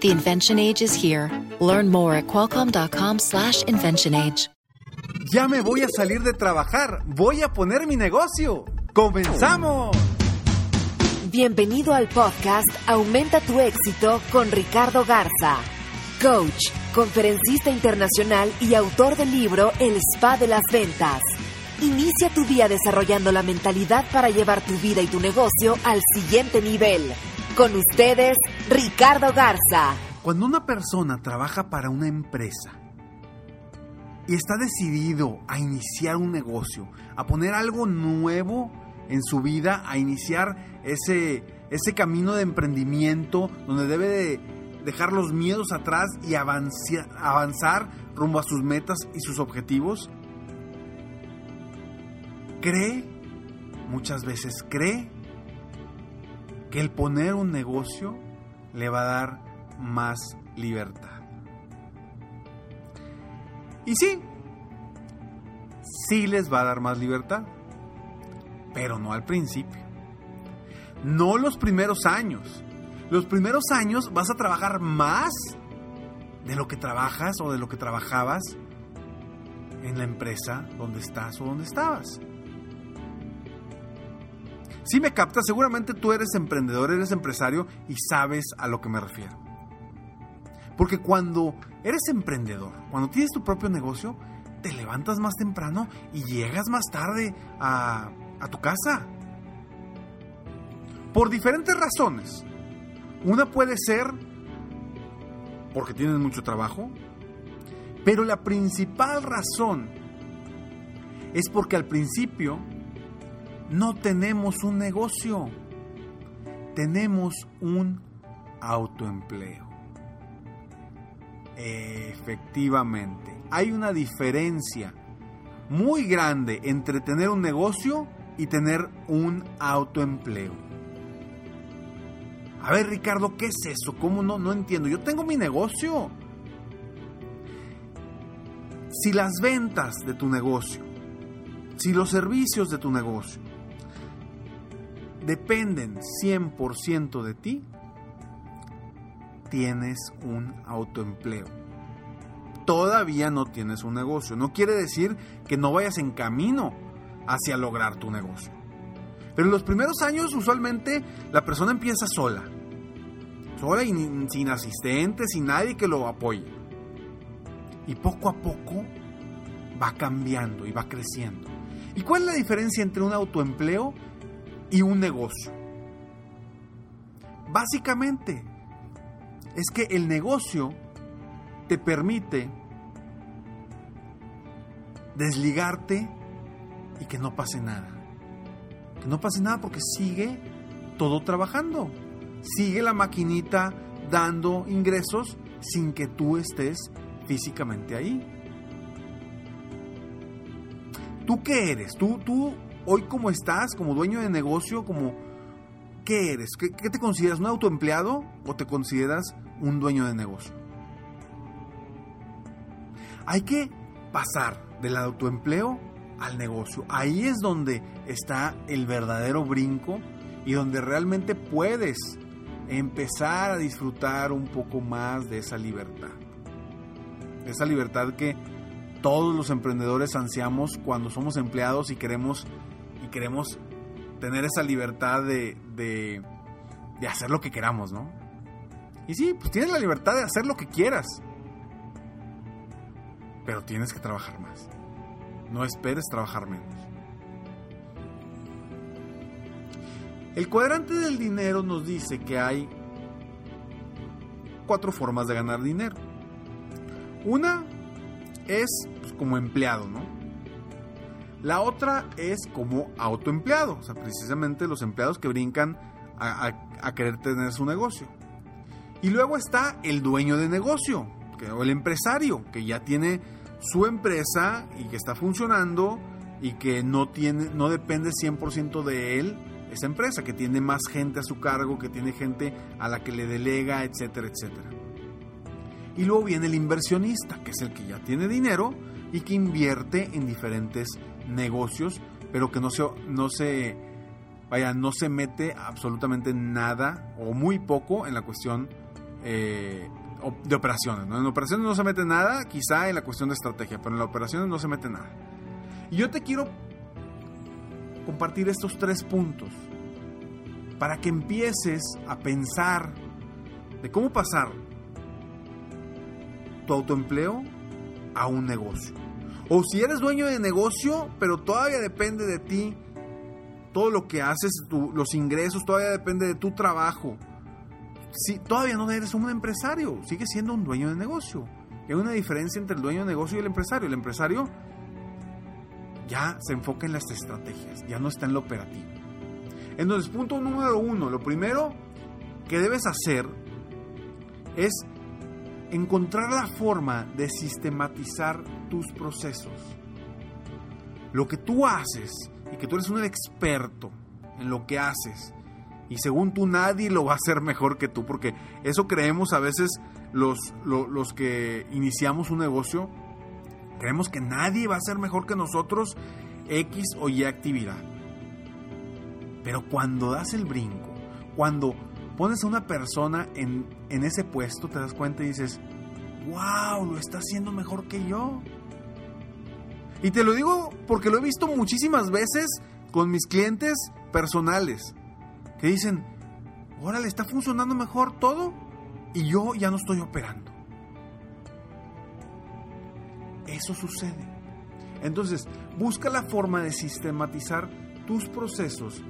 The invention age is here. Learn more at qualcomm.com/slash invention age. Ya me voy a salir de trabajar. Voy a poner mi negocio. ¡Comenzamos! Bienvenido al podcast Aumenta tu éxito con Ricardo Garza, coach, conferencista internacional y autor del libro El Spa de las Ventas. Inicia tu día desarrollando la mentalidad para llevar tu vida y tu negocio al siguiente nivel. Con ustedes, Ricardo Garza. Cuando una persona trabaja para una empresa y está decidido a iniciar un negocio, a poner algo nuevo en su vida, a iniciar ese, ese camino de emprendimiento donde debe de dejar los miedos atrás y avanzar, avanzar rumbo a sus metas y sus objetivos, cree, muchas veces cree, que el poner un negocio le va a dar más libertad. Y sí, sí les va a dar más libertad, pero no al principio. No los primeros años. Los primeros años vas a trabajar más de lo que trabajas o de lo que trabajabas en la empresa donde estás o donde estabas. Si me captas, seguramente tú eres emprendedor, eres empresario y sabes a lo que me refiero. Porque cuando eres emprendedor, cuando tienes tu propio negocio, te levantas más temprano y llegas más tarde a, a tu casa. Por diferentes razones. Una puede ser porque tienes mucho trabajo, pero la principal razón es porque al principio no tenemos un negocio, tenemos un autoempleo. Efectivamente, hay una diferencia muy grande entre tener un negocio y tener un autoempleo. A ver, Ricardo, ¿qué es eso? ¿Cómo no? No entiendo. Yo tengo mi negocio. Si las ventas de tu negocio, si los servicios de tu negocio dependen 100% de ti, tienes un autoempleo. Todavía no tienes un negocio. No quiere decir que no vayas en camino hacia lograr tu negocio. Pero en los primeros años usualmente la persona empieza sola. Sola y sin asistente, sin nadie que lo apoye. Y poco a poco va cambiando y va creciendo. ¿Y cuál es la diferencia entre un autoempleo y un negocio? Básicamente es que el negocio te permite desligarte y que no pase nada. Que no pase nada porque sigue todo trabajando. Sigue la maquinita dando ingresos sin que tú estés físicamente ahí. ¿Tú qué eres? ¿Tú, tú hoy cómo estás? ¿Como dueño de negocio? como ¿Qué eres? ¿Qué, ¿Qué, te consideras? ¿Un autoempleado o te consideras un dueño de negocio? Hay que pasar del autoempleo al negocio. Ahí es donde está el verdadero brinco y donde realmente puedes empezar a disfrutar un poco más de esa libertad. Esa libertad que todos los emprendedores ansiamos cuando somos empleados y queremos, queremos tener esa libertad de, de, de hacer lo que queramos, ¿no? Y sí, pues tienes la libertad de hacer lo que quieras. Pero tienes que trabajar más. No esperes trabajar menos. El cuadrante del dinero nos dice que hay cuatro formas de ganar dinero. Una es pues, como empleado, ¿no? La otra es como autoempleado, o sea, precisamente los empleados que brincan a, querer tener su negocio. Y luego está el dueño de negocio, o el empresario, que ya tiene su empresa y que está funcionando y que no, tiene, no depende 100% de él, esa empresa, que tiene más gente a su cargo, que tiene gente a la que le delega, etcétera, etcétera. Y luego viene el inversionista, que es el que ya tiene dinero y que invierte en diferentes negocios, pero que no se, no se, vaya, no se mete absolutamente nada o muy poco en la cuestión eh, de operaciones. En operaciones no se mete nada, quizá en la cuestión de estrategia, pero en las operaciones no se mete nada. Y yo te quiero compartir estos tres puntos para que empieces a pensar de cómo pasar tu autoempleo a un negocio. O si eres dueño de negocio, pero todavía depende de ti, todo lo que haces, los ingresos, todavía depende de tu trabajo. Si todavía no eres un empresario, sigues siendo un dueño de negocio. Hay una diferencia entre el dueño de negocio y el empresario. El empresario ya se enfoca en las estrategias, ya no está en lo operativo. Entonces, punto número uno, lo primero que debes hacer es encontrar la forma de sistematizar tus procesos. Lo que tú haces y que tú eres un experto en lo que haces y según tú nadie lo va a hacer mejor que tú, porque eso creemos a veces los, los, los que iniciamos un negocio, Creemos que nadie va a ser mejor que nosotros X o Y actividad. Pero cuando das el brinco, cuando pones a una persona en, en ese puesto, te das cuenta y dices, wow, lo está haciendo mejor que yo. Y te lo digo porque lo he visto muchísimas veces con mis clientes personales, que dicen, órale, está funcionando mejor todo y yo ya no estoy operando. Eso sucede. Entonces, busca la forma de sistematizar tus procesos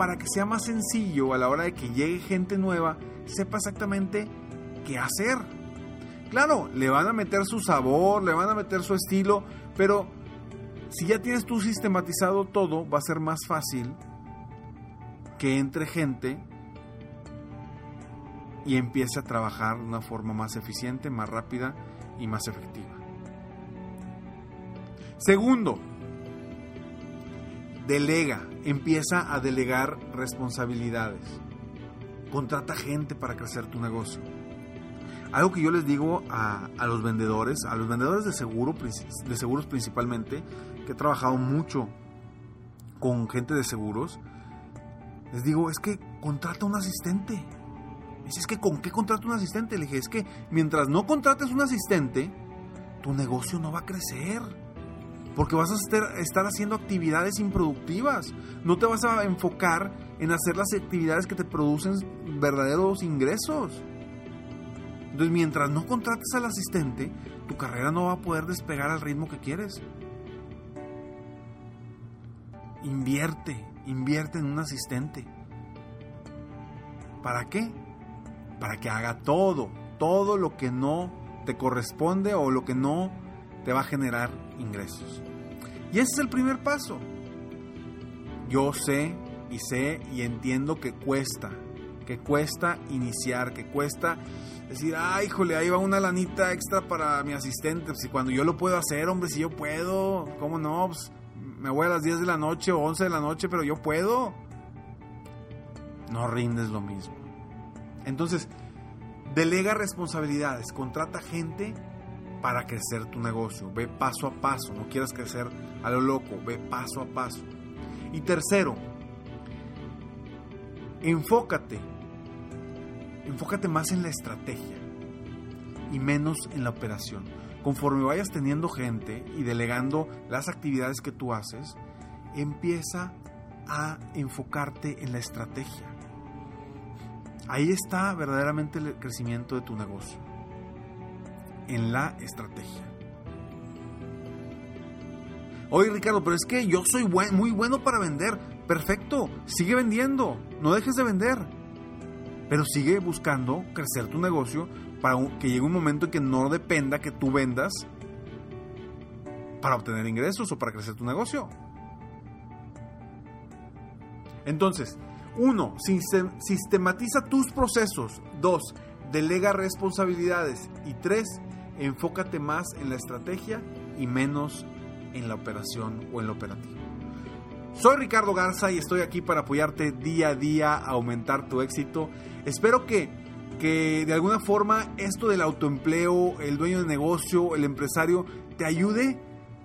para que sea más sencillo a la hora de que llegue gente nueva, sepa exactamente qué hacer. Claro, le van a meter su sabor, le van a meter su estilo, pero si ya tienes tú sistematizado todo, va a ser más fácil que entre gente y empiece a trabajar de una forma más eficiente, más rápida y más efectiva. Segundo, delega, empieza a delegar responsabilidades. Contrata gente para crecer tu negocio. Algo que yo les digo a, los vendedores, a los vendedores de, seguro, de seguros principalmente, que he trabajado mucho con gente de seguros, les digo, es que contrata un asistente. Dice, es que ¿con qué contrata un asistente? Le dije, es que mientras no contrates un asistente, tu negocio no va a crecer porque vas a estar, haciendo actividades improductivas. No te vas a enfocar en hacer las actividades que te producen verdaderos ingresos. Entonces, mientras no contrates al asistente, tu carrera no va a poder despegar al ritmo que quieres. Invierte, invierte en un asistente. ¿Para qué? Para que haga todo, todo lo que no te corresponde o lo que no te va a generar ingresos. Y ese es el primer paso. Yo sé y sé y entiendo que cuesta, que cuesta iniciar, que cuesta decir, ay, híjole, ahí va una lanita extra para mi asistente. Si cuando yo lo puedo hacer, hombre, si yo puedo, ¿cómo no? Pues, me voy a las 10 de la noche o 11 de la noche, pero yo puedo. No rindes lo mismo. Entonces, delega responsabilidades, contrata gente para crecer tu negocio. Ve paso a paso, no quieras crecer a lo loco, ve paso a paso. Y tercero, enfócate, enfócate más en la estrategia y menos en la operación. Conforme vayas teniendo gente y delegando las actividades que tú haces, empieza a enfocarte en la estrategia. Ahí está verdaderamente el crecimiento de tu negocio en la estrategia. Oye Ricardo, pero es que yo soy muy bueno para vender. Perfecto, sigue vendiendo, no dejes de vender. Pero sigue buscando crecer tu negocio para que llegue un momento en que no dependa que tú vendas para obtener ingresos o para crecer tu negocio. Entonces, uno, sistematiza tus procesos. Dos, delega responsabilidades. Y tres, enfócate más en la estrategia y menos en la operación o en lo operativo. Soy Ricardo Garza y estoy aquí para apoyarte día a día a aumentar tu éxito. Espero que, que de alguna forma esto del autoempleo, el dueño de negocio, el empresario, te ayude.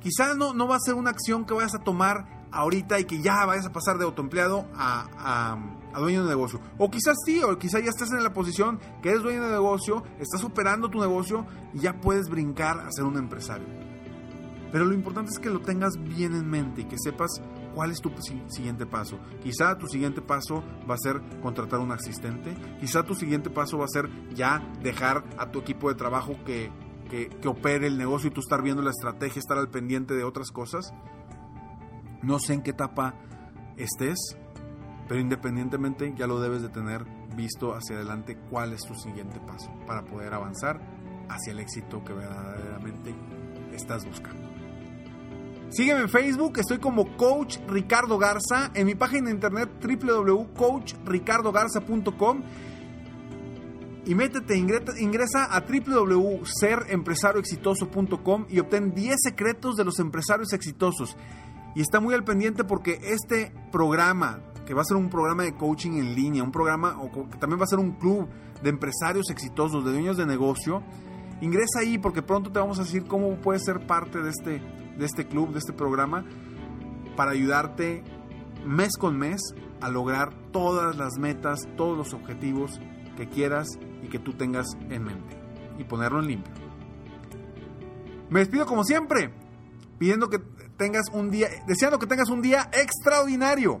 Quizás no, no va a ser una acción que vayas a tomar ahorita y que ya vayas a pasar de autoempleado a, a, dueño de negocio. O quizás sí, o quizás ya estás en la posición que eres dueño de negocio, estás operando tu negocio y ya puedes brincar a ser un empresario. Pero lo importante es que lo tengas bien en mente y que sepas cuál es tu siguiente paso. Quizá tu siguiente paso va a ser contratar un asistente. Quizá tu siguiente paso va a ser ya dejar a tu equipo de trabajo que, que, que opere el negocio y tú estar viendo la estrategia, estar al pendiente de otras cosas. No sé en qué etapa estés, pero independientemente ya lo debes de tener visto hacia adelante cuál es tu siguiente paso para poder avanzar hacia el éxito que verdaderamente estás buscando. Sígueme en Facebook, estoy como Coach Ricardo Garza, en mi página de internet www.coachricardogarza.com y métete, ingresa a www.serempresarioexitoso.com y obtén 10 secretos de los empresarios exitosos. Y está muy al pendiente porque este programa, que va a ser un programa de coaching en línea, un programa o que también va a ser un club de empresarios exitosos, de dueños de negocio, ingresa ahí porque pronto te vamos a decir cómo puedes ser parte de este de este club, de este programa, para ayudarte mes con mes a lograr todas las metas, todos los objetivos que quieras y que tú tengas en mente y ponerlo en limpio. Me despido como siempre, pidiendo que tengas un día, deseando que tengas un día extraordinario.